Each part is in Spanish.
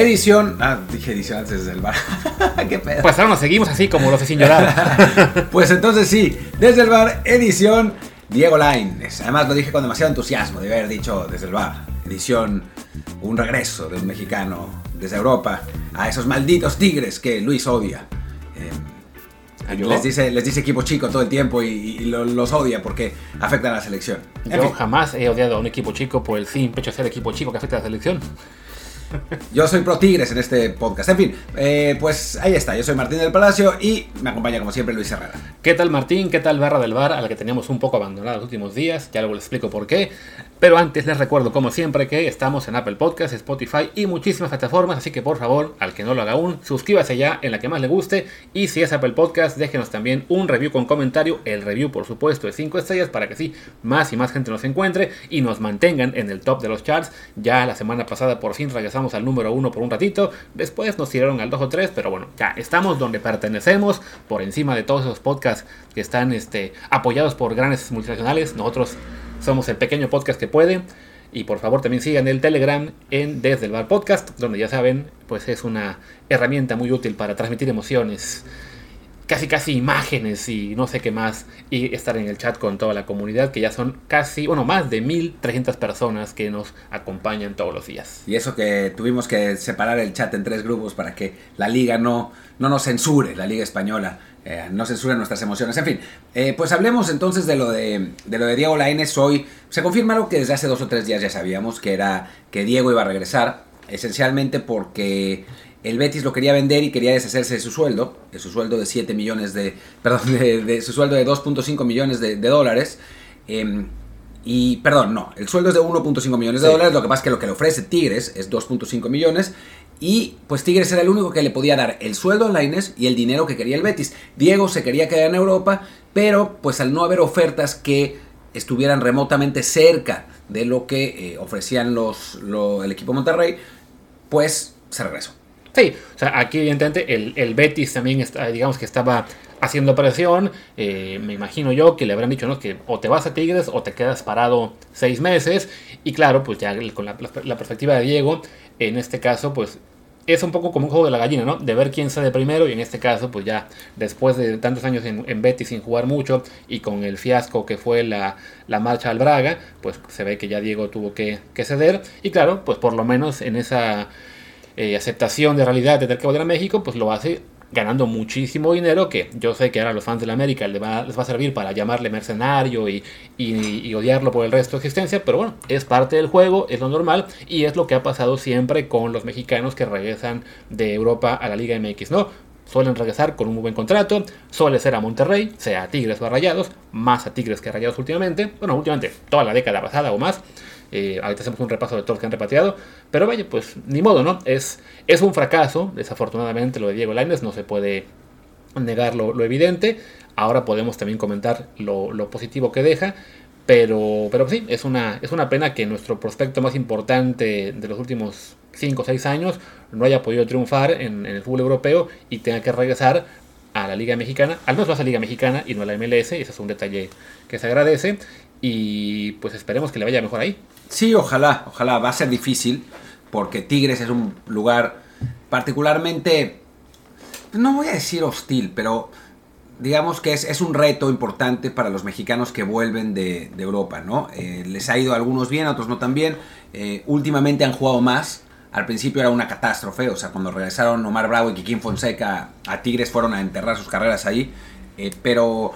Edición. Ah, dije edición antes del bar. ¿Qué pedo? Pues ahora nos seguimos así como los sin llorar. pues entonces sí, desde el bar, edición Diego Laines. Además lo dije con demasiado entusiasmo de haber dicho desde el bar. Edición, un regreso de un mexicano desde Europa a esos malditos tigres que Luis odia. Eh, les dice, les dice equipo chico todo el tiempo y, los odia porque afectan a la selección. Yo jamás he odiado a un equipo chico por el simple hecho de ser equipo chico que afecta a la selección. Yo soy pro Tigres en este podcast. En fin, eh, pues ahí está. Yo soy Martín del Palacio y me acompaña como siempre Luis Herrera. ¿Qué tal Martín? ¿Qué tal Barra del Bar? A la que teníamos un poco abandonada los últimos días. Ya luego les explico por qué. Pero antes les recuerdo, como siempre, que estamos en Apple Podcasts, Spotify y muchísimas plataformas. Así que por favor, al que no lo haga aún, suscríbase ya en la que más le guste. Y si es Apple Podcast, déjenos también un review con comentario. El review, por supuesto, de 5 estrellas para que sí, más y más gente nos encuentre y nos mantengan en el top de los charts. Ya la semana pasada por fin regresamos al número 1 por un ratito. Después nos tiraron al 2 o 3, pero bueno, ya estamos donde pertenecemos, por encima de todos esos podcasts que están este, apoyados por grandes multinacionales. Nosotros somos el pequeño podcast que puede. Y por favor también sigan el Telegram en Desde el Bar Podcast, donde ya saben, pues es una herramienta muy útil para transmitir emociones, casi casi imágenes y no sé qué más, y estar en el chat con toda la comunidad, que ya son casi, bueno, más de 1300 personas que nos acompañan todos los días. Y eso que tuvimos que separar el chat en tres grupos para que la liga no, no nos censure, la liga española. Eh, no censure nuestras emociones. En fin, eh, pues hablemos entonces de lo de, de lo de Diego Lainez hoy. Se confirma algo que desde hace dos o tres días ya sabíamos, que era que Diego iba a regresar, esencialmente porque el Betis lo quería vender y quería deshacerse de su sueldo, de su sueldo de 7 millones de, perdón, de, su sueldo de 2.5 millones de, dólares. Em, y, perdón, no, el sueldo es de 1.5 millones de dólares, lo que pasa es que lo que le ofrece Tigres es 2.5 millones y pues Tigres era el único que le podía dar el sueldo a Laines y el dinero que quería el Betis. Diego se quería quedar en Europa, pero pues al no haber ofertas que estuvieran remotamente cerca de lo que eh, ofrecían los, el equipo Monterrey, pues se regresó. Sí, o sea, aquí evidentemente el, el Betis también está, digamos que estaba haciendo presión. Eh, me imagino yo que le habrán dicho ¿no? que o te vas a Tigres o te quedas parado seis meses. Y claro, pues ya con la, perspectiva de Diego, en este caso, pues es un poco como un juego de la gallina, ¿no? De ver quién sale primero y en este caso, pues ya después de tantos años en, en Betis sin jugar mucho y con el fiasco que fue la, la, marcha al Braga, pues se ve que ya Diego tuvo que ceder y claro, pues por lo menos en esa eh, aceptación de realidad de tener que volver a México, pues lo hace ganando muchísimo dinero que yo sé que ahora los fans de la América les va, a servir para llamarle mercenario y, y, odiarlo por el resto de existencia, pero bueno, es parte del juego, es lo normal y es lo que ha pasado siempre con los mexicanos que regresan de Europa a la Liga MX, ¿no? Suelen regresar con un muy buen contrato, suele ser a Monterrey, sea a Tigres o Rayados, más a Tigres que a Rayados últimamente, bueno, últimamente, toda la década pasada o más, eh, ahorita hacemos un repaso de todos los que han repatriado. Pero vaya, pues ni modo, ¿no? Es, es un fracaso, desafortunadamente, lo de Diego Lainez, no se puede negar lo, evidente. Ahora podemos también comentar lo, positivo que deja. Pero, pero sí, es una, es una pena que nuestro prospecto más importante de los últimos 5 o 6 años no haya podido triunfar en, el fútbol europeo y tenga que regresar a la Liga Mexicana, al menos a la Liga Mexicana y no a la MLS, ese es un detalle que se agradece y pues esperemos que le vaya mejor ahí. Sí, ojalá, ojalá. Va a ser difícil porque Tigres es un lugar particularmente, no voy a decir hostil, pero digamos que es, un reto importante para los mexicanos que vuelven de, Europa, ¿no? Eh, les ha ido a algunos bien, a otros no tan bien. Eh, últimamente han jugado más. Al principio era una catástrofe, o sea, cuando regresaron Omar Bravo y Kikín Fonseca a Tigres fueron a enterrar sus carreras ahí. Eh, pero,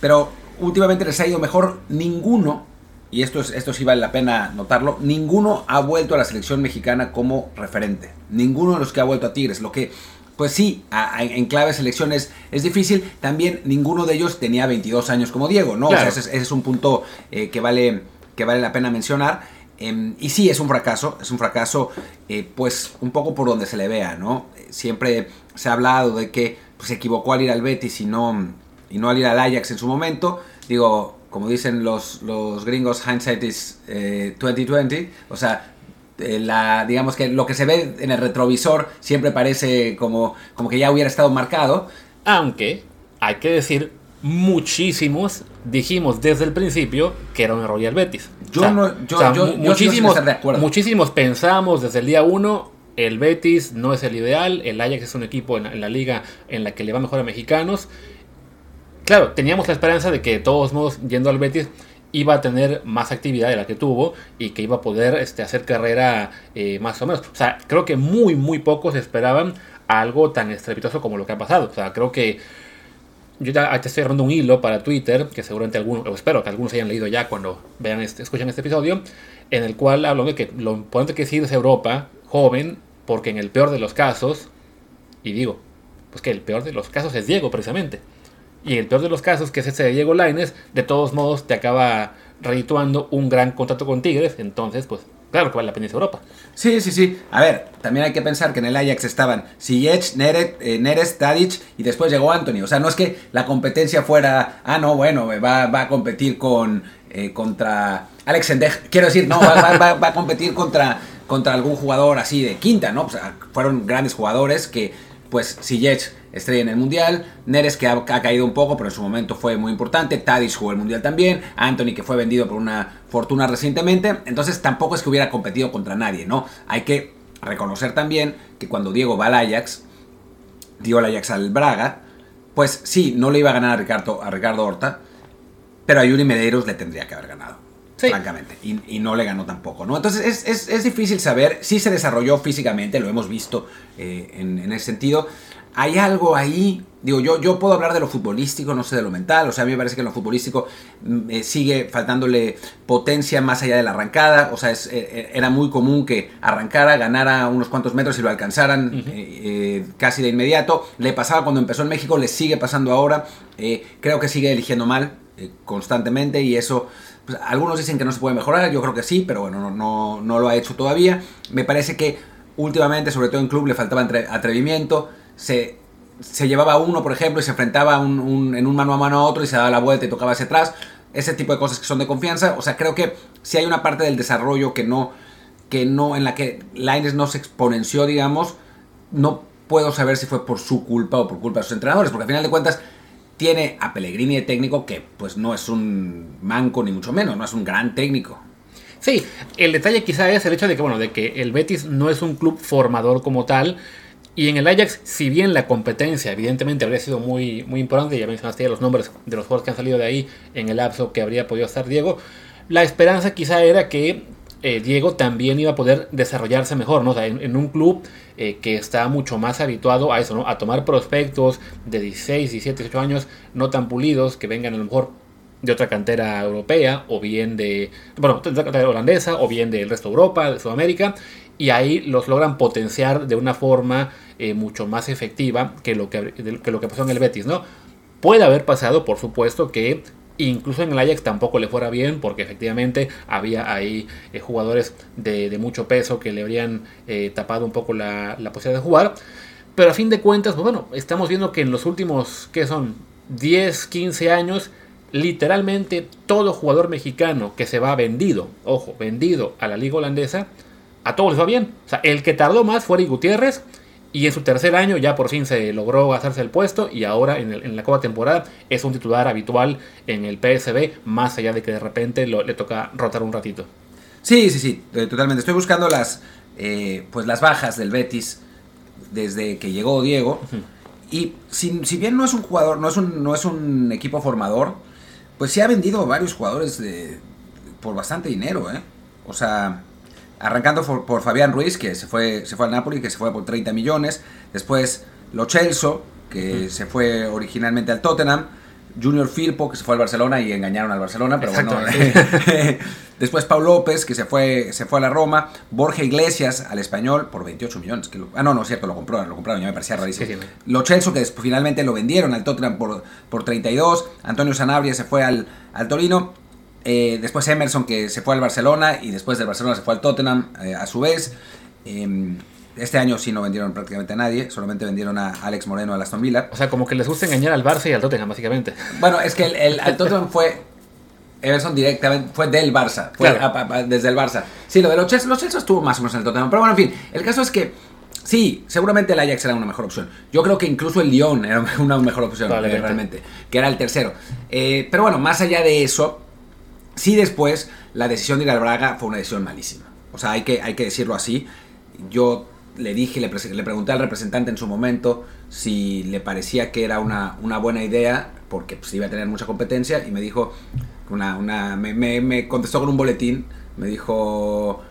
pero últimamente les ha ido mejor. Ninguno y esto, es, esto sí vale la pena notarlo, ninguno ha vuelto a la selección mexicana como referente. Ninguno de los que ha vuelto a Tigres. Lo que, pues sí, en clave selecciones es difícil. También ninguno de ellos tenía 22 años como Diego, ¿no? O sea, ese, es un punto eh, que, vale, que vale la pena mencionar. Em, y sí, es un fracaso, es un fracaso, eh, pues un poco por donde se le vea, ¿no? Siempre se ha hablado de que pues, se equivocó al ir al Betis y no, y no al ir al Ajax en su momento. Digo, como dicen los, los gringos, hindsight is 2020. Eh, o sea, eh, la, digamos que lo que se ve en el retrovisor siempre parece como, como que ya hubiera estado marcado. Aunque, hay que decir, muchísimos dijimos desde el principio que era un error Betis. Yo no, yo, yo, muchísimos, de acuerdo. muchísimos pensamos desde el día uno el Betis no es el ideal, el Ajax es un equipo en, la liga en la que le va mejor a mexicanos. Claro, teníamos la esperanza de que de todos modos, yendo al Betis, iba a tener más actividad de la que tuvo y que iba a poder este, hacer carrera eh, más o menos. O sea, creo que muy, muy pocos esperaban algo tan estrepitoso como lo que ha pasado. O sea, creo que yo ya te estoy armando un hilo para Twitter, que seguramente algunos, o espero que algunos hayan leído ya cuando vean este, escuchan este episodio, en el cual hablo de que lo importante que es ir Europa joven, porque en el peor de los casos, y digo, pues que el peor de los casos es Diego precisamente. Y el peor de los casos, que es ese de Diego Laines, de todos modos te acaba redituando un gran contrato con Tigres, entonces pues claro que vale la pena Europa. Sí, sí, sí. A ver, también hay que pensar que en el Ajax estaban Ziyech, eh, Neres, Tadic y después llegó Anthony. O sea, no es que la competencia fuera, ah, no, bueno, va, va a competir con eh, contra Alex Quiero decir, no, va, va, a competir contra, contra algún jugador así de quinta, ¿no? Pues, fueron grandes jugadores que, pues, Ziyech estrella en el Mundial, Neres que ha, caído un poco, pero en su momento fue muy importante, Tadic jugó el Mundial también, Anthony que fue vendido por una fortuna recientemente, entonces tampoco es que hubiera competido contra nadie, ¿no? Hay que reconocer también que cuando Diego va al Ajax, dio el Ajax al Braga, pues sí, no le iba a ganar a Ricardo, a Ricardo Horta, pero a Yuri Medeiros le tendría que haber ganado. Francamente, y, no le ganó tampoco, ¿no? Entonces es, difícil saber, si se desarrolló físicamente, lo hemos visto eh, en, en ese sentido, hay algo ahí. Digo, yo, yo puedo hablar de lo futbolístico, no sé de lo mental. O sea, a mí me parece que en lo futbolístico mm, eh, sigue faltándole potencia más allá de la arrancada. O sea, es, eh, eh, era muy común que arrancara, ganara unos cuantos metros y lo alcanzaran casi de inmediato. Le pasaba cuando empezó en México, le sigue pasando ahora. creo que sigue eligiendo mal constantemente y eso. Pues, algunos dicen que no se puede mejorar, yo creo que sí, pero bueno, no, no, no lo ha hecho todavía. Me parece que últimamente, sobre todo en club, le faltaba atrevimiento se, se llevaba uno, por ejemplo, y se enfrentaba en un mano a mano a otro y se daba la vuelta y tocaba hacia atrás. Ese tipo de cosas que son de confianza. O sea, creo que si hay una parte del desarrollo que no, que no, en la que Lines no se exponenció, digamos, no puedo saber si fue por su culpa o por culpa de sus entrenadores, porque al final de cuentas tiene a Pellegrini de técnico que pues no es un manco ni mucho menos, no es un gran técnico. Sí, el detalle quizá es el hecho de que, bueno, de que el Betis no es un club formador como tal, y en el Ajax, si bien la competencia evidentemente habría sido muy, muy importante, ya mencionaste ya los nombres de los jugadores que han salido de ahí en el lapso que habría podido estar Diego, la esperanza quizá era que eh, Diego también iba a poder desarrollarse mejor, ¿no? en, un club eh, que está mucho más habituado a eso, ¿no? A tomar prospectos de 16, 17, 18 años no tan pulidos, que vengan a lo mejor de otra cantera europea, o bien de, bueno, de otra cantera holandesa, o bien del resto de Europa, de Sudamérica, y ahí los logran potenciar de una forma eh, mucho más efectiva que lo que, lo que pasó en el Betis, ¿no? Puede haber pasado, por supuesto, que incluso en el Ajax tampoco le fuera bien, porque efectivamente había ahí eh, jugadores de, mucho peso que le habrían eh, tapado un poco la, posibilidad de jugar. Pero a fin de cuentas, pues bueno, estamos viendo que en los últimos, ¿qué son? 10, 15 años, literalmente todo jugador mexicano que se va vendido, ojo, vendido a la liga holandesa, a todos les va bien. O sea, el que tardó más fue Eric Gutiérrez, y en su tercer año ya por fin se logró hacerse el puesto y ahora en, la Copa temporada es un titular habitual en el PSB, más allá de que de repente le toca rotar un ratito. Sí, sí, sí, eh, totalmente. Estoy buscando las, eh, pues las bajas del Betis desde que llegó Diego. Y si, bien no es un jugador, no es un, no es un equipo formador, pues sí ha vendido varios jugadores de, por bastante dinero, ¿eh? O sea, Arrancando por, Fabián Ruiz, que se fue, se fue al Napoli, que se fue por 30 millones. Después Lo Celso, que se fue originalmente al Tottenham. Junior Firpo, que se fue al Barcelona y engañaron al Barcelona, pero bueno. Después Pau López, que se fue, se fue a la Roma. Borja Iglesias al español por 28 millones. Que ah, no, no es cierto, lo compró, lo compraron, ya me parecía rarísimo. Lo Celso, que finalmente lo vendieron al Tottenham por, por 32. Antonio Sanabria se fue al, al Torino. Eh, después Emerson que se fue al Barcelona y después del Barcelona se fue al Tottenham eh, a su vez. Em, este año sí no vendieron prácticamente a nadie, solamente vendieron a Alex Moreno al Aston Villa. O sea, como que les gusta engañar al Barça y al Tottenham, básicamente. Bueno, es que el, Tottenham fue Emerson directamente fue del Barça, fue desde el Barça. Sí, lo de los Chelsea, los Chelsea estuvo más o menos en el Tottenham, pero bueno, en fin, el caso es que sí, seguramente el Ajax era una mejor opción. Yo creo que incluso el Lyon era una mejor opción, realmente, que era el tercero. Eh, pero bueno, más allá de eso, Sí después la decisión de ir fue una decisión malísima. O sea, hay que, hay que decirlo así. Yo le dije, le, le, pregunté al representante en su momento si le parecía que era una, una buena idea, porque pues, iba a tener mucha competencia, y me dijo, una, una, me contestó con un boletín, me dijo,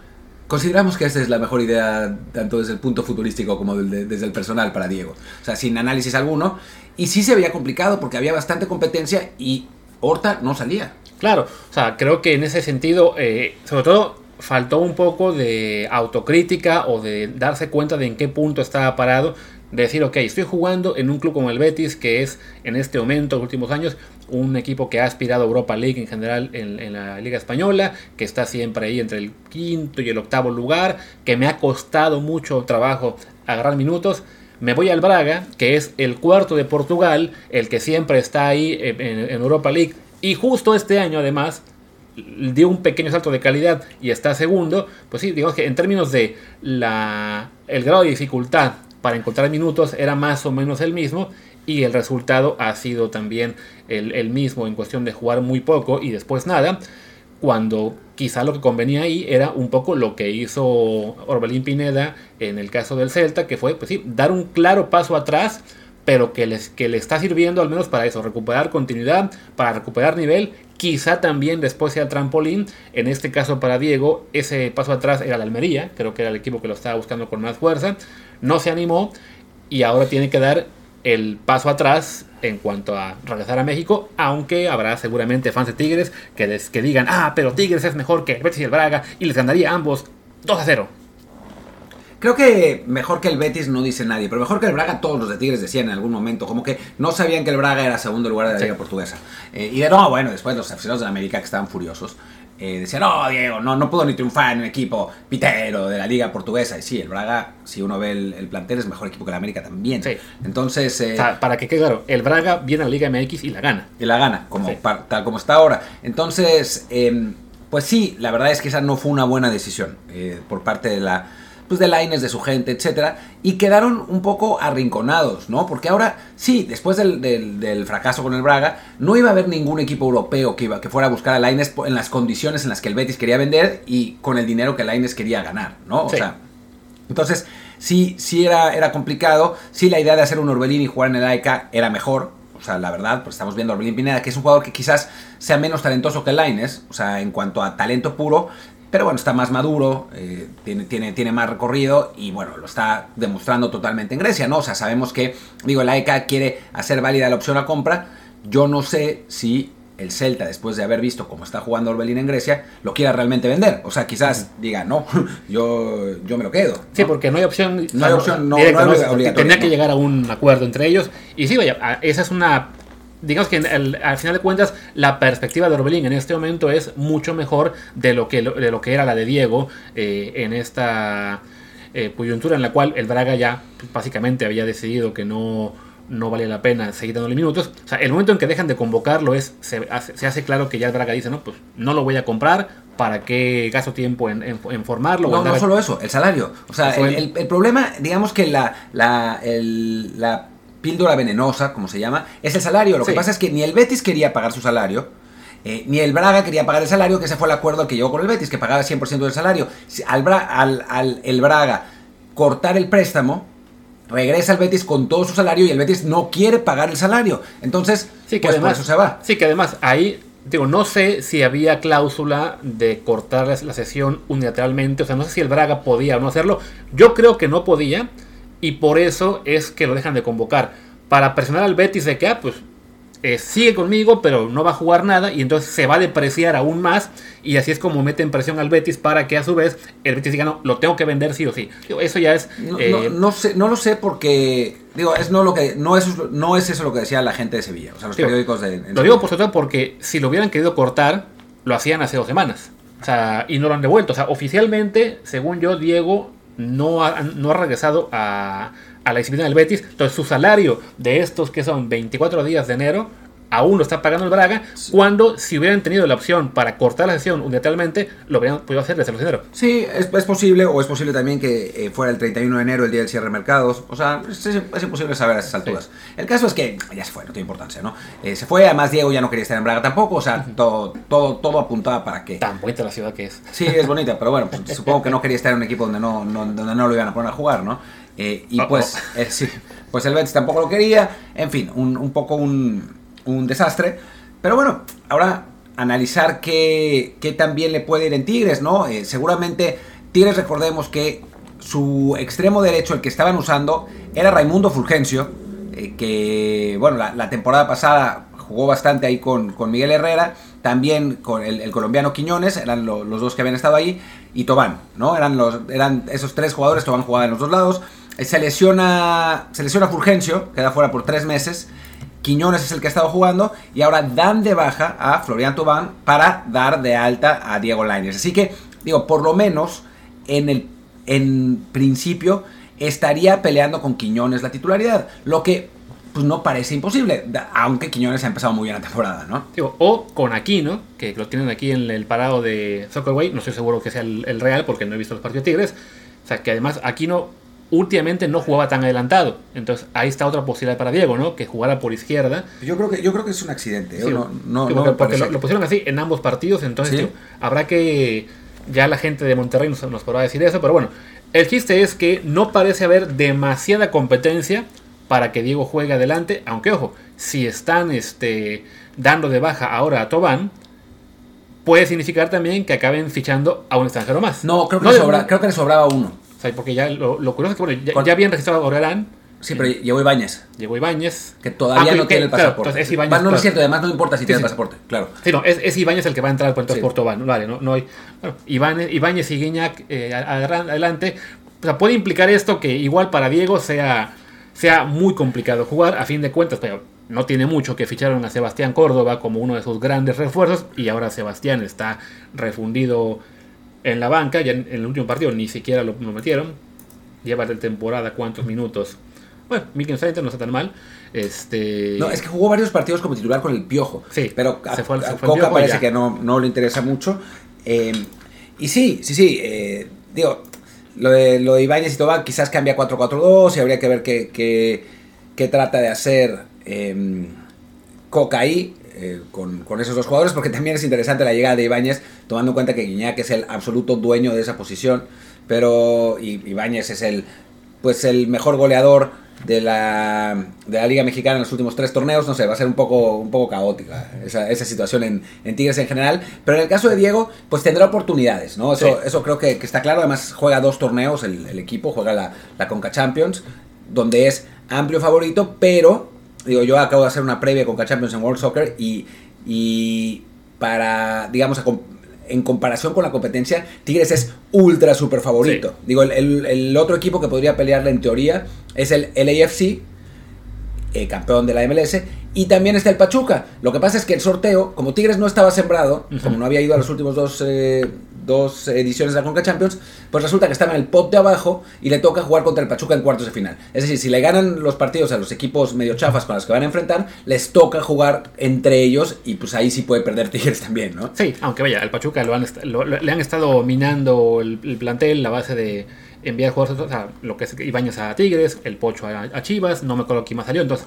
consideramos que esta es la mejor idea tanto desde el punto futurístico como desde el personal para Diego. O sea, sin análisis alguno. Y sí se veía complicado porque había bastante competencia y Horta no salía. Claro, o sea, creo que en ese sentido, eh, sobre todo faltó un poco de autocrítica o de darse cuenta de en qué punto estaba parado. De decir, ok, estoy jugando en un club como el Betis, que es en este momento, los últimos años, un equipo que ha aspirado a Europa League en general en, la Liga Española, que está siempre ahí entre el quinto y el octavo lugar, que me ha costado mucho trabajo agarrar minutos. Me voy al Braga, que es el cuarto de Portugal, el que siempre está ahí en, en Europa League. Y justo este año, además, dio un pequeño salto de calidad y está segundo, pues sí, digamos que en términos de la, el grado de dificultad para encontrar minutos era más o menos el mismo y el resultado ha sido también el, el mismo en cuestión de jugar muy poco y después nada, cuando quizá lo que convenía ahí era un poco lo que hizo Orbelín Pineda en el caso del Celta, que fue pues sí, dar un claro paso atrás pero que, les, que le está sirviendo al menos para eso, recuperar continuidad, para recuperar nivel, quizá también después sea trampolín, en este caso para Diego, ese paso atrás era la Almería, creo que era el equipo que lo estaba buscando con más fuerza, no se animó y ahora tiene que dar el paso atrás en cuanto a regresar a México, aunque habrá seguramente fans de Tigres que, que digan, ah, pero Tigres es mejor que Betis y el Braga y les ganaría ambos 2 a 0. Creo que mejor que el Betis no dice nadie, pero mejor que el Braga todos los de Tigres decían en algún momento, como que no sabían que el Braga era segundo lugar de la Liga Portuguesa. Eh, y de no, bueno, después los aficionados de América que estaban furiosos. Eh, decían, no, Diego, no, no puedo ni triunfar en un equipo pitero de la Liga Portuguesa. Y sí, el Braga, si uno ve el, plantel, es mejor equipo que el América también. Sí. Entonces. Eh, para que quede claro, el Braga viene a la Liga MX y la gana. Y la gana, como, tal como está ahora. Entonces, em, pues sí, la verdad es que esa no fue una buena decisión por parte de la pues de Laines, de su gente, etcétera, y quedaron un poco arrinconados, ¿no? Porque ahora, sí, después del, fracaso con el Braga, no iba a haber ningún equipo europeo que, iba, que fuera a buscar a Laines en las condiciones en las que el Betis quería vender y con el dinero que Laines quería ganar, ¿no? O sea, entonces, sí, sí era, era complicado, sí la idea de hacer un Orbelín y jugar en el AEK era mejor, o sea, la verdad, pues estamos viendo a Orbelín Pineda, que es un jugador que quizás sea menos talentoso que Laines, o sea, en cuanto a talento puro, pero bueno, está más maduro, eh, tiene, tiene, tiene más recorrido y bueno, lo está demostrando totalmente en Grecia, ¿no? O sea, sabemos que, digo, la ECA quiere hacer válida la opción a compra. Yo no sé si el Celta, después de haber visto cómo está jugando Orbelín en Grecia, lo quiera realmente vender. O sea, quizás diga, no, yo, yo me lo quedo. Sí, porque no hay opción. No hay opción, no, Tenía que llegar a un acuerdo entre ellos. Y sí, vaya, esa es una digamos que al final de cuentas la perspectiva de Orbelín en este momento es mucho mejor de lo que, de lo que era la de Diego eh, en esta eh, coyuntura en la cual el Braga ya básicamente había decidido que no, no vale la pena seguir dándole minutos. O sea, el momento en que dejan de convocarlo es se hace, claro que ya el Braga dice, no, pues no lo voy a comprar, ¿para qué gasto tiempo en, en, formarlo? No, no solo eso, el salario. O sea, el, el, problema, digamos que la, la, la píldora venenosa, como se llama, es el salario. Lo que pasa es que ni el Betis quería pagar su salario, eh, ni el Braga quería pagar el salario, que ese fue el acuerdo al que llegó con el Betis, que pagaba 100% del salario. Al, al, el Braga cortar el préstamo, regresa al Betis con todo su salario y el Betis no quiere pagar el salario. Entonces, sí, que pues además, eso se va. Sí, que además ahí, digo, no sé si había cláusula de cortar la, la sesión unilateralmente, o sea, no sé si el Braga podía o no hacerlo. Yo creo que no podía y por eso es que lo dejan de convocar. Para presionar al Betis de que, ah, pues eh, sigue conmigo, pero no va a jugar nada y entonces se va a depreciar aún más y así es como meten presión al Betis para que a su vez el Betis diga, no, lo tengo que vender sí o sí. eso ya es... No, eh, no, sé, no lo sé porque, digo, es no, lo que, no, es, no es eso lo que decía la gente de Sevilla, o sea, los periódicos de... Lo digo por todo porque si lo hubieran querido cortar, lo hacían hace dos semanas. O sea, y no lo han devuelto. O sea, oficialmente, según yo, Diego no ha, no ha regresado a, a la disciplina del Betis. Entonces su salario de estos que son 24 días de enero aún lo está pagando el Braga, cuando si hubieran tenido la opción para cortar la sesión unilateralmente, lo hubieran podido hacer desde los dinero. Sí, es, es, posible, o es posible también que eh, fuera el 31 de enero, el día del cierre de mercados. O sea, es, es imposible saber a esas alturas. Sí. El caso es que ya se fue, no tiene importancia, ¿no? Eh, se fue, además Diego ya no quería estar en Braga tampoco, o sea, todo, todo, todo apuntaba para que... Tan bonita la ciudad que es. Sí, es bonita, pero bueno, pues, supongo que no quería estar en un equipo donde no, no, donde no lo iban a poner a jugar, ¿no? Eh, y pues, eh, sí, pues el Betis tampoco lo quería, en fin, un, un poco un, un, desastre. Pero bueno, ahora analizar qué, qué también le puede ir en Tigres, ¿no? Eh, seguramente Tigres, recordemos que su extremo derecho, el que estaban usando, era Raimundo Fulgencio, eh, que, bueno, la, temporada pasada jugó bastante ahí con, con Miguel Herrera, también con el, colombiano Quiñones, eran lo, los dos que habían estado ahí, y Tobán, ¿no? Eran, los, eran esos tres jugadores, Tobán jugaba en los dos lados. Se lesiona, se lesiona Fulgencio, queda fuera por tres meses. Quiñones es el que ha estado jugando y ahora dan de baja a Florian Tobán para dar de alta a Diego Lainez. Así que, digo, por lo menos en el en principio estaría peleando con Quiñones la titularidad, lo que pues no parece imposible, aunque Quiñones ha empezado muy bien la temporada, ¿no? Digo, o con Aquino, que lo tienen aquí en el parado de Soccerway, no estoy seguro que sea el, el real porque no he visto los partidos Tigres, o sea que además Aquino últimamente no jugaba tan adelantado. Entonces ahí está otra posibilidad para Diego, ¿no? Que jugara por izquierda. Yo creo que, yo creo que es un accidente. ¿eh? Sí, no, no, porque, no porque lo, lo, pusieron así en ambos partidos, entonces ¿Sí? tío, habrá que... Ya la gente de Monterrey nos, nos podrá decir eso, pero bueno, el chiste es que no parece haber demasiada competencia para que Diego juegue adelante, aunque ojo, si están este, dando de baja ahora a Tobán, puede significar también que acaben fichando a un extranjero más. No, creo que, No, le, sobra- creo que le sobraba uno. O sea, porque ya lo, lo curioso es que bueno, ya, ya habían registrado a Orelán, Sí, pero llegó Ibáñez, llegó Ibáñez. que todavía Ah, no que- tiene el pasaporte. es no, es cierto, además no importa si Sí, tiene sí. el pasaporte, claro. Sí, no, es, es Ibáñez el que va a entrar pues, entonces Sí. por Tobán, vale, no, no hay. Bueno, Ibáñez, Ibáñez y Guiñac eh, adelante. O sea, puede implicar esto que igual para Diego sea, sea muy complicado jugar, a fin de cuentas, pero no tiene mucho que ficharon a Sebastián Córdoba como uno de sus grandes refuerzos y ahora Sebastián está refundido en la banca, ya en, en el último partido ni siquiera lo, lo metieron. Lleva de temporada cuántos minutos. Bueno, 1530 no está tan mal. Este... No, es que jugó varios partidos como titular con el Piojo. Sí, pero a, se fue- se a fue el Coca parece ya. que no, no le interesa mucho. Eh, y sí, sí, sí. eh, digo, lo de, lo de Ibáñez y Tobán quizás cambia 4-4-2 y habría que ver qué, qué, qué trata de hacer eh, Coca ahí. eh, con, con esos dos jugadores, porque también es interesante la llegada de Ibáñez, tomando en cuenta que Guiñac es el absoluto dueño de esa posición, pero y- Ibáñez es el pues el mejor goleador de la, de la Liga Mexicana en los últimos tres torneos, no sé, va a ser un poco, un poco caótica esa, esa situación en, en Tigres en general, pero en el caso de Diego, pues tendrá oportunidades, ¿no? Eso, Sí. eso creo que, que está claro, además juega dos torneos el, el equipo, juega la, la Conca Champions, donde es amplio favorito, pero, digo, yo acabo de hacer una previa Conca Champions en World Soccer y, y para, digamos, a en comparación con la competencia, Tigres es ultra super favorito. Sí. Digo, el, el- el otro equipo que podría pelearle en teoría es el LAFC, eh, campeón de la MLS, y también está el Pachuca. Lo que pasa es que el sorteo, como Tigres no estaba sembrado, como no había ido a los últimos dos, eh, dos ediciones de la Conca Champions, pues resulta que estaba en el pot de abajo y le toca jugar contra el Pachuca en cuartos de final. Es decir, si le ganan los partidos a los equipos medio chafas con los que van a enfrentar, les toca jugar entre ellos y pues ahí sí puede perder Tigres también, ¿no? Sí, aunque vaya, al Pachuca lo han lo- le han estado minando el, el plantel, la base de enviar jugadores, o sea, lo que es Ibañez a Tigres, el Pocho a, a Chivas, no me acuerdo quién más salió, entonces,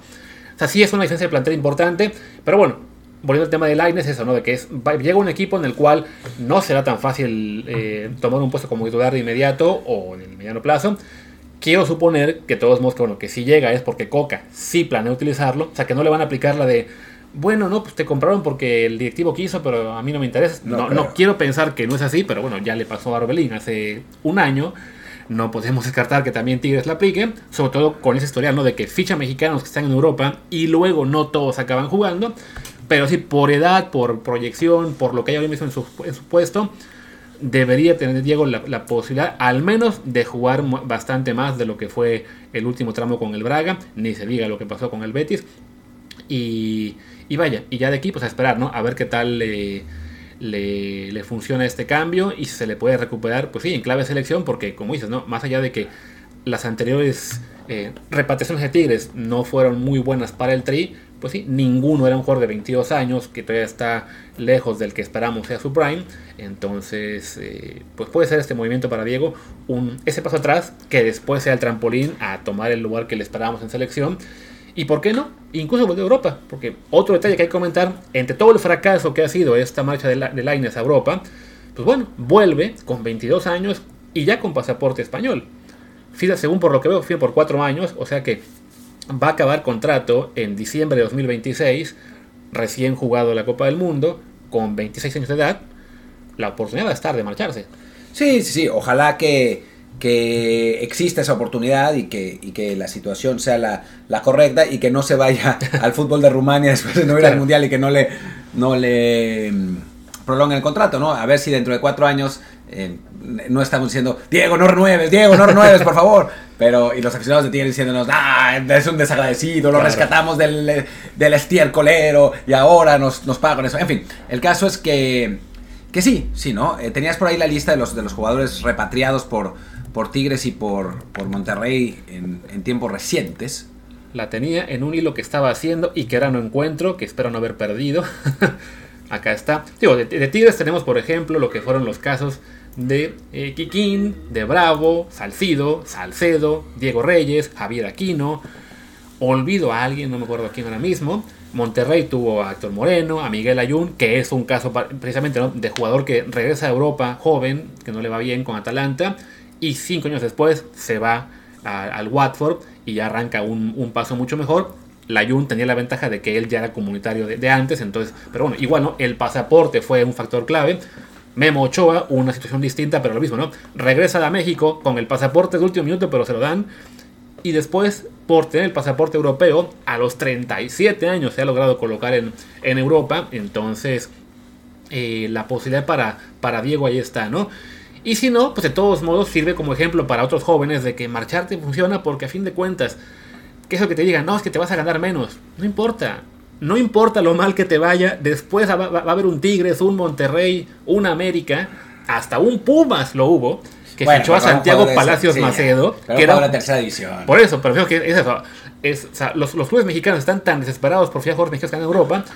o sea, sí es una diferencia de plantel importante, pero bueno, volviendo al tema de Laines, eso, ¿no? De que es, va- llega un equipo en el cual no será tan fácil eh, tomar un puesto como titular de inmediato o en el mediano plazo. Quiero suponer que todos modos, que, bueno, que si llega es porque Coca sí planea utilizarlo, o sea, que no le van a aplicar la de, bueno, no, pues te compraron porque el directivo quiso, pero a mí no me interesa. No No, no quiero pensar que no es así, pero bueno, ya le pasó a Arbelín hace un año. No podemos descartar que también Tigres la aplique, sobre todo con ese historial, ¿no? De que ficha mexicanos que están en Europa y luego no todos acaban jugando, pero sí por edad, por proyección, por lo que haya mismo en su, puesto, debería tener Diego la, posibilidad al menos de jugar bastante más de lo que fue el último tramo con el Braga, ni se diga lo que pasó con el Betis. Y, y vaya, y ya de aquí pues a esperar, ¿no? A ver qué tal le, le, funciona este cambio y si se le puede recuperar, pues sí, en clave selección, porque como dices, ¿no? Más allá de que las anteriores eh, repatriaciones de Tigres no fueron muy buenas para el Tri, pues sí, ninguno era un jugador de 22 años, que todavía está lejos del que esperamos sea su prime. Entonces, eh, pues puede ser este movimiento para Diego un, ese paso atrás que después sea el trampolín a tomar el lugar que le esperábamos en selección. Y por qué no, incluso volver a Europa, porque otro detalle que hay que comentar, entre todo el fracaso que ha sido esta marcha de, la, a Europa, pues bueno, vuelve con 22 años y ya con pasaporte español. FIDA, según por lo que veo, fue por 4 años, o sea que va a acabar contrato en diciembre de 2026, recién jugado la Copa del Mundo, con 26 años de edad, la oportunidad va a estar de marcharse. Sí, sí, sí, ojalá que, que exista esa oportunidad y que, y que la situación sea la, la, correcta y que no se vaya al fútbol de Rumania después de no ir claro. al Mundial y que no le, no le prolonguen el contrato, ¿no? A ver si dentro de cuatro años eh, no estamos diciendo, Diego, no renueves, Diego, no renueves, por favor. Pero, y los aficionados de Tigre diciéndonos, ah, es un desagradecido, lo claro. rescatamos del, del estiércolero y ahora nos, nos pagan eso. En fin, el caso es que, que sí, sí, ¿no? Eh, tenías por ahí la lista de los, de los jugadores repatriados por, por Tigres y por, por Monterrey en, en tiempos recientes. La tenía en un hilo que estaba haciendo y que ahora no encuentro, que espero no haber perdido. Acá está. Digo, de, Tigres tenemos, por ejemplo, lo que fueron los casos de eh, Kikín, de Bravo, Salcido, Salcedo, Diego Reyes, Javier Aquino. Olvido a alguien, no me acuerdo a quién ahora mismo. Monterrey tuvo a Héctor Moreno, a Miguel Ayun, que es un caso precisamente de jugador que regresa a Europa joven, que no le va bien con Atalanta, y cinco años después se va al Watford y ya arranca un, un paso mucho mejor. La Jun tenía la ventaja de que él ya era comunitario de, antes, entonces, pero bueno, igual, ¿no? El pasaporte fue un factor clave. Memo Ochoa, una situación distinta, pero lo mismo, ¿no? Regresa a México con el pasaporte de último minuto, pero se lo dan. Y después, por tener el pasaporte europeo, a los 37 años se ha logrado colocar en, en Europa. Entonces, eh, la posibilidad para, para Diego ahí está, ¿no? Y si no, pues de todos modos sirve como ejemplo para otros jóvenes de que marcharte funciona porque a fin de cuentas, que eso que te digan, no, es que te vas a ganar menos. No importa. No importa lo mal que te vaya, después va, va, va a haber un Tigres, un Monterrey, un América, hasta un Pumas lo hubo, que bueno, fichó a Santiago Palacios sí, Macedo. que era la tercera división. Por eso, pero que es eso. Es, o sea, los, los, clubes mexicanos están tan desesperados por jugadores mexicanos en Europa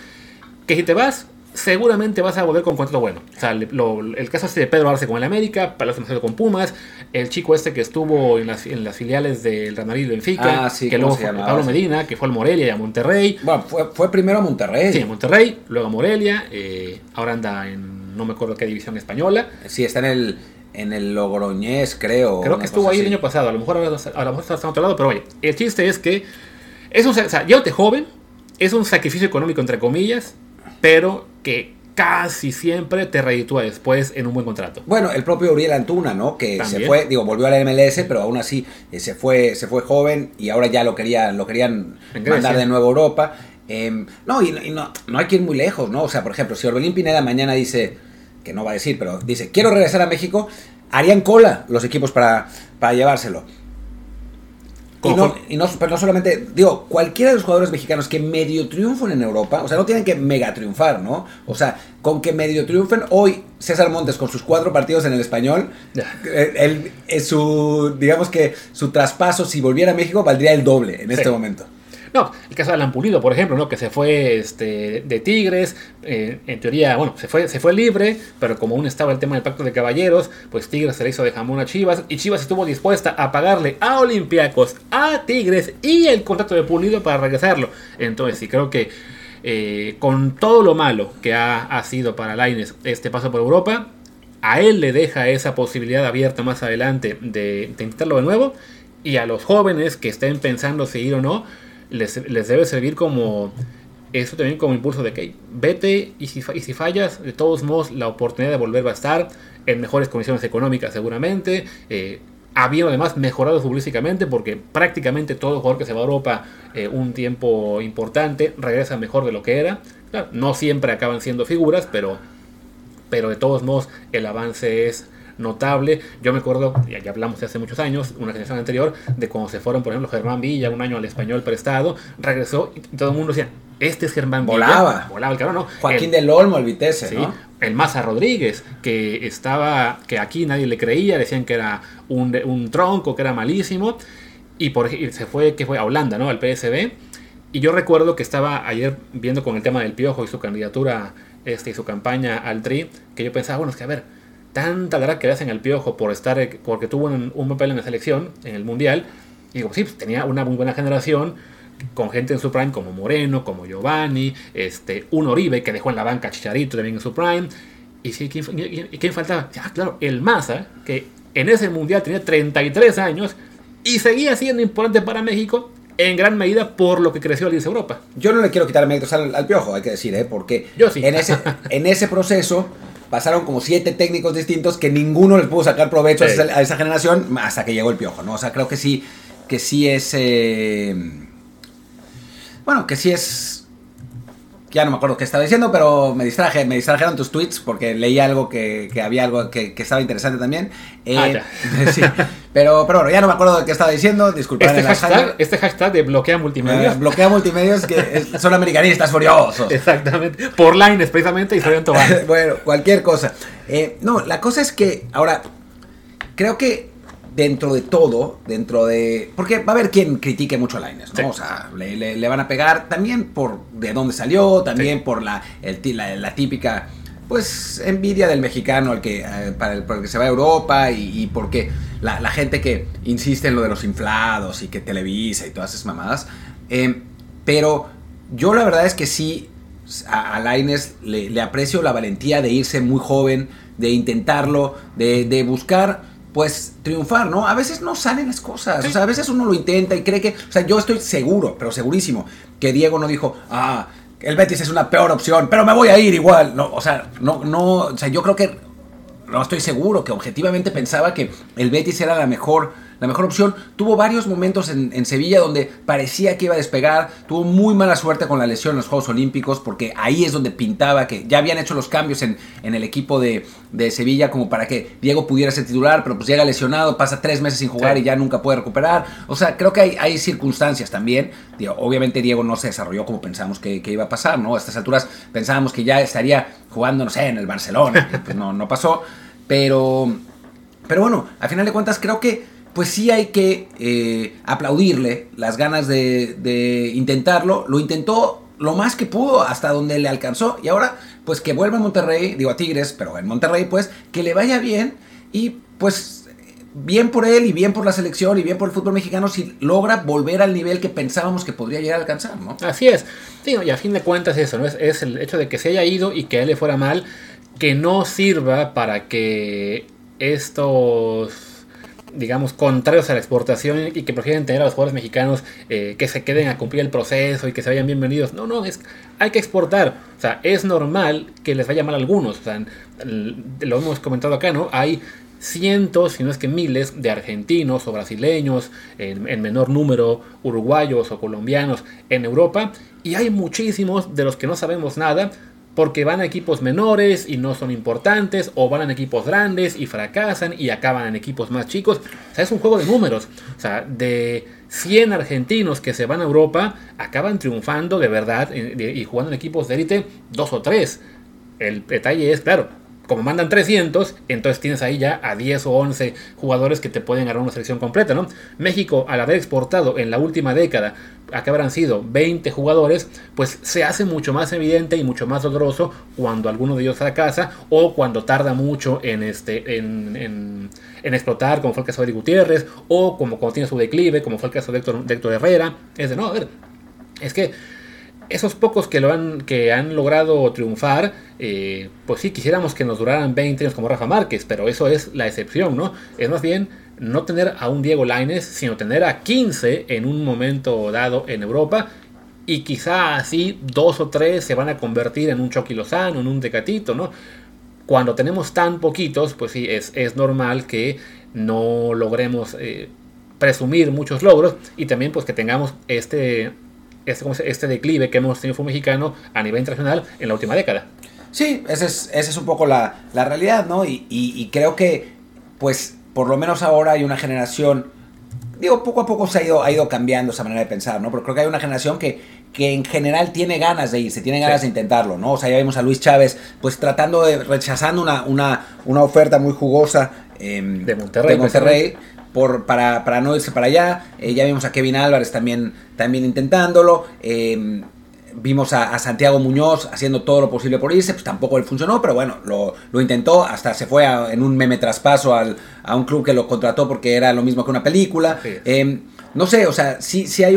que si te vas, seguramente vas a volver con contrato bueno. O sea, lo, el caso este de Pedro Arce con el América, Palacio Macedo con Pumas, el chico este que estuvo en las, en las filiales del Real Madrid y Benfica, ah, sí, que luego fue Pablo Medina, que fue al Morelia y a Monterrey. Bueno, fue, fue primero a Monterrey. Sí, a Monterrey, luego a Morelia, eh, ahora anda en no me acuerdo qué división española. Sí, está en el en el Logroñés, creo. Creo que estuvo ahí así. el año pasado, a lo mejor ahora, a lo mejor está a otro lado, pero oye, el chiste es que es un, o sea, llévate joven, es un sacrificio económico entre comillas, pero que casi siempre te reditúa después en un buen contrato. Bueno, el propio Uriel Antuna, ¿no? Que ¿También? se fue, digo, volvió a la MLS, pero aún así eh, se fue, se fue joven y ahora ya lo querían, lo querían mandar de nuevo a Europa. Eh, no, y, y, no, no hay que ir muy lejos, ¿no? O sea, por ejemplo, si Orbelín Pineda mañana dice, que no va a decir, pero dice, quiero regresar a México, harían cola los equipos para, para llevárselo. Y no, y no, pero no solamente, digo, cualquiera de los jugadores mexicanos que medio triunfen en Europa, o sea, no tienen que mega triunfar, ¿no? O sea, con que medio triunfen, hoy César Montes con sus cuatro partidos en el español, él, él, su, digamos que su traspaso, si volviera a México, valdría el doble en sí. este momento. No, el caso de Alan Pulido, por ejemplo, ¿no? que se fue este, de Tigres, eh, en teoría, bueno, se fue, se fue libre, pero como aún estaba el tema del pacto de caballeros, pues Tigres se le hizo de jamón a Chivas, y Chivas estuvo dispuesta a pagarle a Olympiacos, a Tigres y el contrato de Pulido para regresarlo. Entonces, sí, creo que eh, con todo lo malo que ha, ha sido para Laines este paso por Europa, a él le deja esa posibilidad abierta más adelante de, de intentarlo de nuevo, y a los jóvenes que estén pensando seguir o no, les, les debe servir como eso también como impulso de que vete y si, y si, fallas, de todos modos la oportunidad de volver va a estar en mejores condiciones económicas seguramente, eh, habiendo además mejorado futbolísticamente porque prácticamente todo jugador que se va a Europa eh, un tiempo importante regresa mejor de lo que era. No siempre acaban siendo figuras, pero, pero de todos modos el avance es notable. Yo me acuerdo, ya, ya hablamos de hace muchos años, una generación anterior, de cuando se fueron, por ejemplo, Germán Villa, un año al español prestado, regresó y todo el mundo decía, este es Germán volaba. Villa. Volaba. el cabrón, ¿no? Joaquín el, del Olmo, el Vitesse, sí, ¿no? El Maza Rodríguez, que estaba, que aquí nadie le creía, decían que era un, un tronco, que era malísimo, y por y se fue, que fue a Holanda, ¿no? Al PSB Y yo recuerdo que estaba ayer viendo con el tema del Piojo y su candidatura este, y su campaña al Tri, que yo pensaba, bueno, es que a ver, tanta verdad que le hacen al Piojo por estar, porque tuvo un, papel en la selección, en el Mundial, y digo, sí, pues, tenía una muy buena generación, con gente en su prime como Moreno, como Giovanni, este, un Oribe que dejó en la banca Chicharito también en su prime. ¿Y sí, ¿quién, quién faltaba? Ah, claro, el Maza, que en ese mundial tenía 33 años y seguía siendo importante para México en gran medida por lo que creció Alianza Europa. Yo no le quiero quitar méritos al, al Piojo, hay que decir, ¿eh? porque Yo sí. en, ese, en ese proceso pasaron como siete técnicos distintos que ninguno les pudo sacar provecho Sí. a, esa, a esa generación hasta que llegó el Piojo, ¿no? O sea, creo que sí, que sí es... eh, bueno, que sí es... Ya no me acuerdo qué estaba diciendo, pero me distraje, me distrajeron tus tweets porque leí algo que, que había algo que, que estaba interesante también. Eh, Ah, ya. sí, pero, pero bueno, ya no me acuerdo de qué estaba diciendo, disculpad Este el hashtag, este hashtag de bloquea multimedia. Eh, bloquea multimedios que es- son americanistas furiosos. Exactamente. Por Lines, precisamente, y Fabián Tobán. bueno, cualquier cosa. Eh, no, la cosa es que ahora creo que dentro de todo, dentro de... Porque va a haber quien critique mucho a Lainez, ¿no? Sí. O sea, le, le- le van a pegar también por de dónde salió, también Sí. por la, el la, la típica, pues, envidia del mexicano al que, eh, para el, por el que se va a Europa y, y porque la, la gente que insiste en lo de los inflados y que Televisa y todas esas mamadas. Eh, pero yo la verdad es que sí, a, a le, le aprecio la valentía de irse muy joven, de intentarlo, de, de buscar pues triunfar, ¿no? A veces no salen las cosas, o sea, a veces uno lo intenta y cree que, o sea, yo estoy seguro, pero segurísimo, que Diego no dijo, ah, el Betis es una peor opción, pero me voy a ir igual, no, o sea, no, no, o sea, yo creo que, no estoy seguro, que objetivamente pensaba que el Betis era la mejor, la mejor opción. Tuvo varios momentos en, en Sevilla donde parecía que iba a despegar, tuvo muy mala suerte con la lesión en los Juegos Olímpicos, porque ahí es donde pintaba que ya habían hecho los cambios en, en el equipo de, de Sevilla como para que Diego pudiera ser titular, pero pues llega lesionado, pasa tres meses sin jugar Sí. y ya nunca puede recuperar. O sea, creo que hay, hay circunstancias también. Digo, obviamente Diego no se desarrolló como pensamos que, que iba a pasar, ¿no? A estas alturas pensábamos que ya estaría jugando, no sé, en el Barcelona, pues no, no pasó. Pero, pero bueno, al final de cuentas creo que pues sí hay que eh, aplaudirle las ganas de, intentarlo. Lo intentó lo más que pudo hasta donde le alcanzó. Y ahora, pues que vuelva a Monterrey, digo a Tigres, pero en Monterrey, pues que le vaya bien. Y pues bien por él y bien por la selección y bien por el fútbol mexicano si logra volver al nivel que pensábamos que podría llegar a alcanzar, ¿no? Así es. Sí, y a fin de cuentas eso, ¿no? Es, es el hecho de que se haya ido y que a él le fuera mal, que no sirva para que estos, digamos, contrarios a la exportación y que prefieren tener a los jugadores mexicanos eh, que se queden a cumplir el proceso y que se vayan bienvenidos. No, no, es, hay que exportar. O sea, es normal que les vaya mal a algunos. O sea, lo hemos comentado acá, ¿no? Hay cientos, si no es que miles, de argentinos o brasileños, en menor número, uruguayos o colombianos en Europa, y hay muchísimos de los que no sabemos nada, porque van a equipos menores y no son importantes, o van a equipos grandes y fracasan y acaban en equipos más chicos. O sea, es un juego de números. O sea, de 100 argentinos que se van a Europa, acaban triunfando de verdad eh, y jugando en equipos de élite, dos o tres. El detalle es, claro, como mandan 300, entonces tienes ahí ya a 10 o 11 jugadores que te pueden ganar una selección completa, ¿no? México, al haber exportado en la última década, a que habrán sido 20 jugadores, pues se hace mucho más evidente y mucho más doloroso cuando alguno de ellos fracasa o cuando tarda mucho en, este, en, en- en explotar, como fue el caso de Gutiérrez, o como cuando tiene su declive, como fue el caso de Héctor, de Héctor Herrera. Es de, no, a ver, es que esos pocos que lo han, que han logrado triunfar, eh, pues sí, quisiéramos que nos duraran 20 años como Rafa Márquez, pero eso es la excepción, ¿no? Es más bien no tener a un Diego Lainez, sino tener a 15 en un momento dado en Europa. Y quizá así dos o tres se van a convertir en un Chucky Lozano, en un Tecatito, ¿no? Cuando tenemos tan poquitos, pues sí, es, es normal que no logremos eh, presumir muchos logros y también pues que tengamos este, este, este declive que hemos tenido fútbol mexicano a nivel internacional en la última década. Sí, esa es, esa es un poco la, la realidad, ¿no? Y, y- y creo que, pues, por lo menos ahora hay una generación, digo, poco a poco se ha ido, ha ido cambiando esa manera de pensar, ¿no? Pero creo que hay una generación que, que en general tiene ganas de irse, tiene ganas Sí. de intentarlo, ¿no? O sea, ya vimos a Luis Chávez, pues, tratando de, rechazando una, una, una oferta muy jugosa em, De Monterrey, Monterrey, por, para, para no irse para allá. Eh, ya vimos a Kevin Álvarez también, también intentándolo. Eh, vimos a, Santiago Muñoz haciendo todo lo posible por irse, pues tampoco él funcionó, pero bueno, lo, intentó, hasta se fue en un meme traspaso al, a un club que lo contrató porque era lo mismo que una película. Em, no sé, o sea, sí, sí hay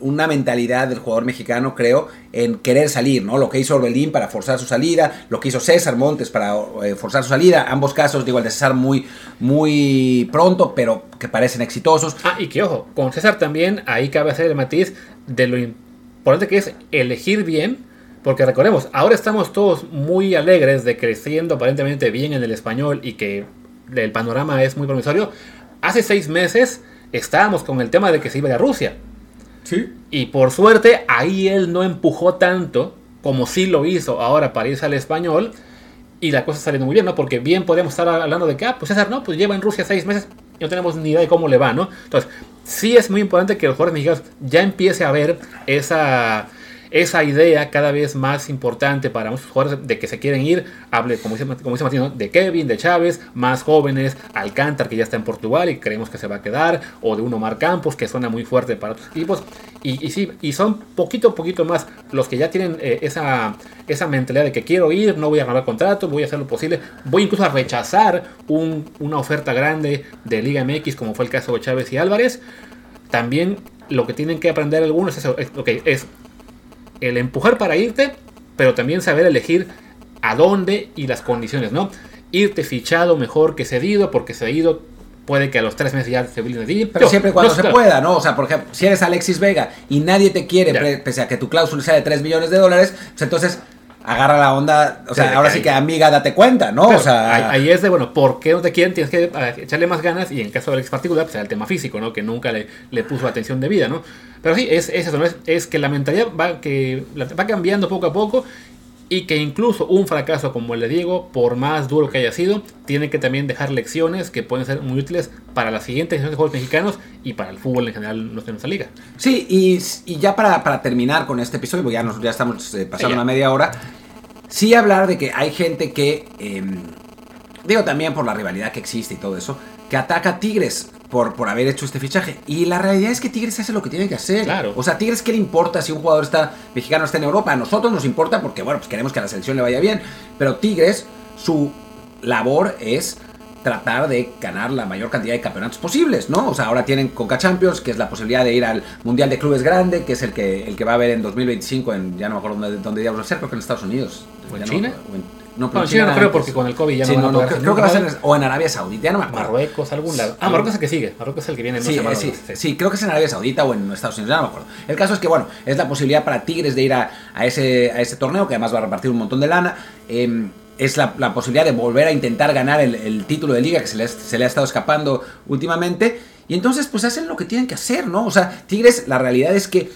una mentalidad del jugador mexicano, creo, en querer salir, ¿no? Lo que hizo Orbelín para forzar su salida, lo que hizo César Montes para eh, forzar su salida, ambos casos, digo, el de César muy, muy pronto, pero que parecen exitosos. Ah, y que ojo, con César también, ahí cabe hacer el matiz de lo importante que es elegir bien, porque recordemos, ahora estamos todos muy alegres de creciendo aparentemente bien en el español y que el panorama es muy promisorio. Hace seis meses estábamos con el tema de que se iba a Rusia. Y por suerte ahí él no empujó tanto como sí lo hizo ahora para irse al español. Y la cosa saliendo muy bien, ¿no? Porque bien podemos estar hablando de que, ah, pues César, no, pues lleva en Rusia seis meses y no tenemos ni idea de cómo le va, ¿no? Entonces, sí es muy importante que los jugadores mexicanos ya empiece a ver esa esa idea cada vez más importante para muchos jugadores de que se quieren ir, hable, como dice, como dice Martín, de Kevin, de Chávez, más jóvenes, Alcántar que ya está en Portugal y creemos que se va a quedar, o de un Omar Campos que suena muy fuerte para otros equipos, y, sí, y son poquito a poquito más los que ya tienen eh, esa, esa mentalidad de que quiero ir, no voy a renovar contrato, voy a hacer lo posible, voy incluso a rechazar una oferta grande de Liga MX como fue el caso de Chávez y Álvarez, también lo que tienen que aprender algunos es, es el empujar para irte, pero también saber elegir a dónde y las condiciones, ¿no? Irte fichado mejor que cedido, porque cedido puede que a los tres meses ya se de ti. Pero siempre cuando se pueda, ¿no? O sea, por ejemplo, si eres Alexis Vega y nadie te quiere, pese a que tu cláusula sea de 3 millones de dólares, pues entonces agarra la onda, o sea, ahora sí que amiga, date cuenta, ¿no? o sea, ahí, es de, bueno, ¿por qué no te quieren? Tienes que echarle más ganas y en el caso de Alex particular, pues era el tema físico, ¿no? Que nunca le, le puso atención de vida, ¿no? Pero sí, es, es eso, ¿no? es, que la mentalidad va, que, va cambiando poco a poco y que incluso un fracaso como el de Diego, por más duro que haya sido, tiene que también dejar lecciones que pueden ser muy útiles para la siguiente generación de juegos mexicanos y para el fútbol en general en nuestra liga. Sí, y, y ya para, para, terminar con este episodio, porque ya, nos, ya estamos eh, pasando una media hora, sí hablar de que hay gente que, em, digo también por la rivalidad que existe y todo eso, que ataca a Tigres por, por haber hecho este fichaje. Y la realidad es que Tigres hace lo que tiene que hacer. Claro. O sea, Tigres, ¿qué le importa si un jugador está mexicano está en Europa? A nosotros nos importa porque, bueno, pues queremos que a la selección le vaya bien. Pero Tigres, su labor es tratar de ganar la mayor cantidad de campeonatos posibles, ¿no? O sea, ahora tienen Conca Champions, que es la posibilidad de ir al Mundial de Clubes Grande, que es el que, el que va a haber en 2025 en, ya no me acuerdo dónde, dónde diablos va a ser, creo que en Estados Unidos. ¿O en China? No, pero China, no creo porque con el COVID ya no, no, creo, que va a ser o en Arabia Saudita, ya no me acuerdo. Marruecos, algún lado. Ah, Marruecos es el que sigue. Marruecos es el que viene. Sí, no sí, sí, creo que es en Arabia Saudita o en Estados Unidos, ya no me acuerdo. El caso es que, bueno, es la posibilidad para Tigres de ir a, a ese, a ese torneo, que además va a repartir un montón de lana. Eh, es la, la, posibilidad de volver a intentar ganar el, el título de liga que se le, se le, ha estado escapando últimamente. Y entonces, pues hacen lo que tienen que hacer, ¿no? O sea, Tigres, la realidad es que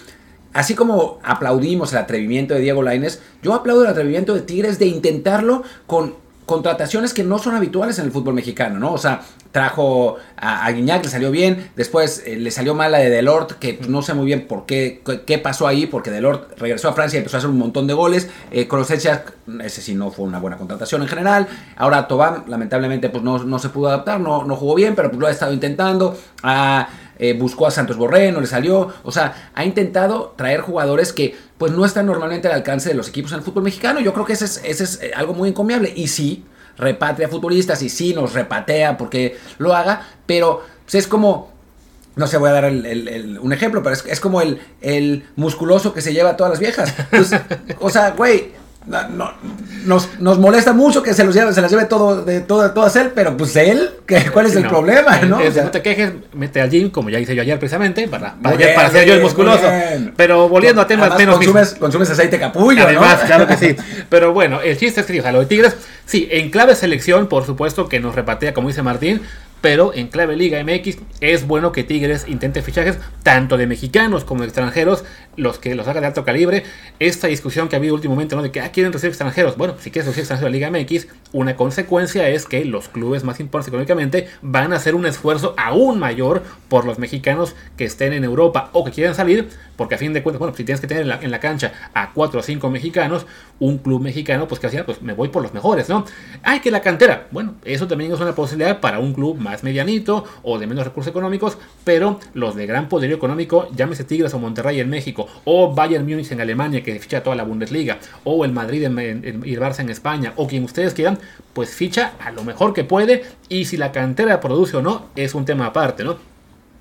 así como aplaudimos el atrevimiento de Diego Laines, yo aplaudo el atrevimiento de Tigres de intentarlo con contrataciones que no son habituales en el fútbol mexicano, ¿no? O sea, trajo a, a Guiñac, le salió bien, después eh, le salió mal la de Delort, que pues, no sé muy bien por qué, qué, pasó ahí, porque Delort regresó a Francia y empezó a hacer un montón de goles, eh, ese sí no fue una buena contratación en general, ahora Tobán lamentablemente pues no, no se pudo adaptar, no, no jugó bien, pero pues lo ha estado intentando, a... Eh, buscó a Santos Borré, no le salió. O sea, ha intentado traer jugadores que pues no están normalmente al alcance de los equipos en el fútbol mexicano. Yo creo que ese es, eh, algo muy encomiable. Y sí, repatria futbolistas y sí nos repatea porque lo haga, pero pues, es como no sé, voy a dar un ejemplo, pero es, es como el, el, musculoso que se lleva a todas las viejas. Pues, o sea, güey, no, nos, nos, molesta mucho que se los lleve, se las lleve todo de todo, todas él, pero pues él, ¿cuál es el problema? ¿no? no te quejes, mete al gym, como ya hice yo ayer precisamente, para, para, para ser yo el musculoso. Pero volviendo a temas menos. Consumes, consumes aceite capullo, Además, claro que sí. Pero bueno, el chiste es que, o sea, lo de Tigres, sí, en clave selección, por supuesto, que nos repatea, como dice Martín, pero en clave Liga MX es bueno que Tigres intente fichajes tanto de mexicanos como de extranjeros, los que los haga de alto calibre. Esta discusión que ha habido últimamente, ¿no? De que ah, quieren recibir extranjeros. Bueno, si quieres recibir extranjeros a Liga MX, una consecuencia es que los clubes más importantes económicamente van a hacer un esfuerzo aún mayor por los mexicanos que estén en Europa o que quieran salir, porque a fin de cuentas, bueno, si tienes que tener en la, cancha a 4 o 5 mexicanos, un club mexicano, pues que hacía, pues me voy por los mejores, ¿no? Hay que la cantera. Bueno, eso también es una posibilidad para un club más medianito o de menos recursos económicos, pero los de gran poderío económico, llámese Tigres o Monterrey en México, o Bayern Múnich en Alemania que ficha toda la Bundesliga, o el Madrid en, y Barça en España, o quien ustedes quieran, pues ficha a lo mejor que puede y si la cantera produce o no es un tema aparte, ¿no?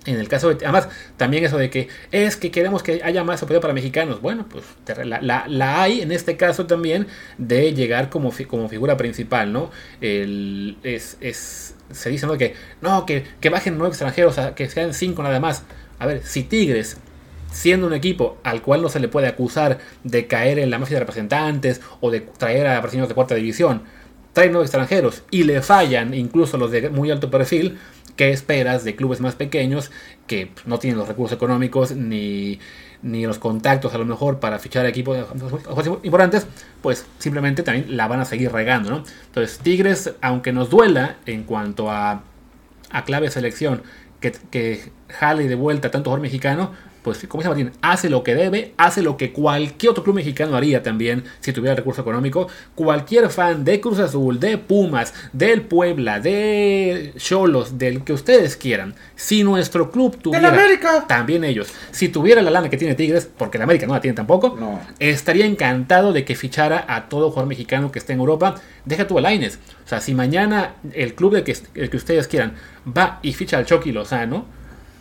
En el caso de, además, también eso de que es que queremos que haya más apoyo para mexicanos. Bueno, pues la, hay en este caso también de llegar como, como figura principal, ¿no? El, es, es, se dice, ¿no? Que no, que, que bajen nueve extranjeros, que sean cinco nada más. A ver, si Tigres, siendo un equipo al cual no se le puede acusar de caer en la mafia de representantes o de traer a brasileños de cuarta división, trae nueve extranjeros y le fallan incluso los de muy alto perfil, ¿qué esperas de clubes más pequeños que no tienen los recursos económicos ni, ni los contactos a lo mejor para fichar equipos importantes? Pues simplemente también la van a seguir regando, ¿no? Entonces, Tigres, aunque nos duela en cuanto a, a clave selección, que, que jale de vuelta tanto jugador mexicano, pues como dice Martín, hace lo que debe, hace lo que cualquier otro club mexicano haría también si tuviera recurso económico. Cualquier fan de Cruz Azul, de Pumas, del Puebla, de Cholos, del que ustedes quieran, si nuestro club tuviera América. también ellos, si tuviera la lana que tiene Tigres, porque la América no la tiene tampoco, estaría encantado de que fichara a todo jugador mexicano que esté en Europa. Deja tú a Laines. O sea, si mañana el club de que, el que ustedes quieran va y ficha al Chucky Lozano,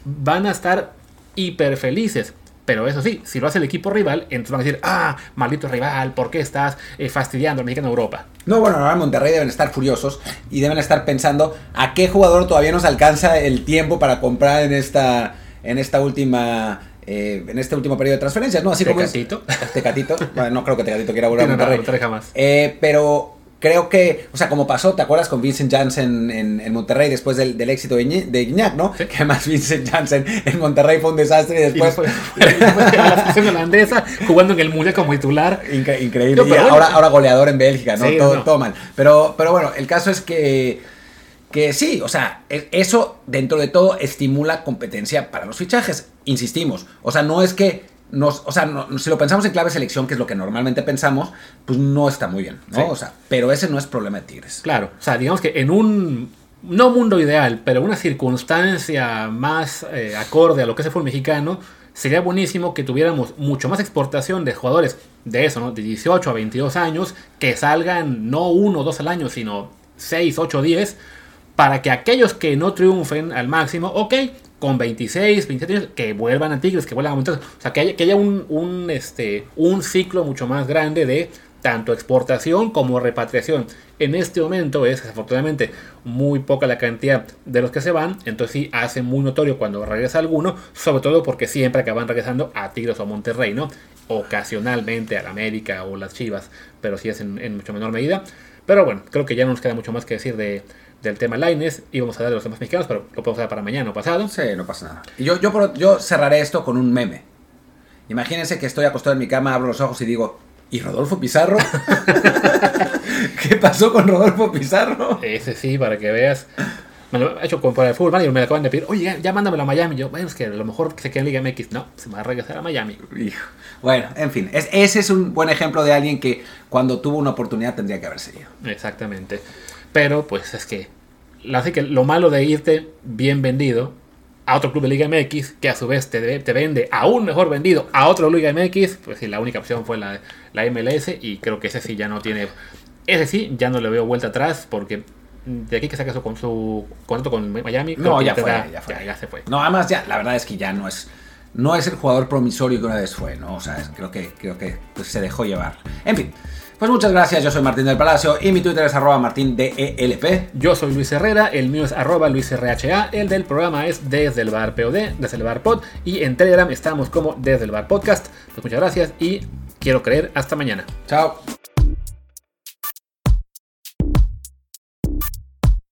van a estar hiper felices. Pero eso sí, si lo hace el equipo rival, entonces van a decir, ah, maldito rival, ¿por qué estás eh, fastidiando al mexicano Europa? No, bueno, ahora en Monterrey deben estar furiosos y deben estar pensando a qué jugador todavía nos alcanza el tiempo para comprar en esta, en esta última eh, en este último periodo de transferencias, ¿no? Así Tecatito. como Tecatito. bueno, no creo que Tecatito quiera volver a Monterrey. jamás. Eh, pero creo que, o sea, como pasó, ¿te acuerdas con Vincent Janssen en, Monterrey después del, éxito de, Iñak, ¿no? Que además Vincent Janssen en Monterrey fue un desastre y después... fue la selección holandesa jugando en el Mundial como titular. increíble. y ahora, ahora goleador en Bélgica, ¿no? todo, mal. Pero, pero bueno, el caso es que, que sí, o sea, eso dentro de todo estimula competencia para los fichajes. Insistimos, o sea, no es que o sea, si lo pensamos en clave selección, que es lo que normalmente pensamos, pues no está muy bien, ¿no? O sea, pero ese no es problema de Tigres. Claro, o sea, digamos que en un, no mundo ideal, pero una circunstancia más eh, acorde a lo que es el fútbol mexicano, sería buenísimo que tuviéramos mucho más exportación de jugadores de eso, ¿no? De 18 a 22 años, que salgan no uno o dos al año, sino 6, 8, 10, para que aquellos que no triunfen al máximo, ok, con 26, 27 años, que vuelvan a Tigres, que vuelvan a Monterrey. O sea, que haya, que haya un, este, un ciclo mucho más grande de tanto exportación como repatriación. En este momento es desafortunadamente muy poca la cantidad de los que se van, entonces sí hace muy notorio cuando regresa alguno, sobre todo porque siempre acaban regresando a Tigres o Monterrey, ¿no? Ocasionalmente a la América o las Chivas, pero sí es en, en mucho menor medida. Pero bueno, creo que ya no nos queda mucho más que decir de, del tema Lines. Íbamos a dar de los temas mexicanos, pero lo podemos dar para mañana o pasado. Sí, no pasa nada. Y yo, yo, yo cerraré esto con un meme. Imagínense que estoy acostado en mi cama, abro los ojos y digo, ¿y Rodolfo Pizarro? ¿Qué pasó con Rodolfo Pizarro? Ese sí, para que veas. Me lo he hecho con por el fútbol, y me acaban de pedir, oye, ya, mándamelo a Miami. Yo, bueno, es que a lo mejor se queda en Liga MX. No, se me va a regresar a Miami. Bueno, en fin, ese es un buen ejemplo de alguien que cuando tuvo una oportunidad tendría que haber seguido. Exactamente. Pero pues es que, así que lo malo de irte bien vendido a otro club de Liga MX, que a su vez te, te vende aún mejor vendido a otro Liga MX, pues sí, la única opción fue la, la MLS y creo que ese sí ya no tiene, ese sí, ya no le veo vuelta atrás porque de aquí que saca eso con su contrato con Miami. No, ya fue, ya, fue. Ya, se fue. No, además ya, la verdad es que ya no es, no es el jugador promisorio que una vez fue, ¿no? O sea, creo que, creo que pues, se dejó llevar. En fin. Pues muchas gracias, yo soy Martín del Palacio y mi Twitter es arroba martindelp. Yo soy Luis Herrera, el mío es arroba luisrha, el del programa es desde el bar POD, desde el bar pod y en Telegram estamos como desde el bar podcast. Pues muchas gracias y quiero creer hasta mañana. Chao.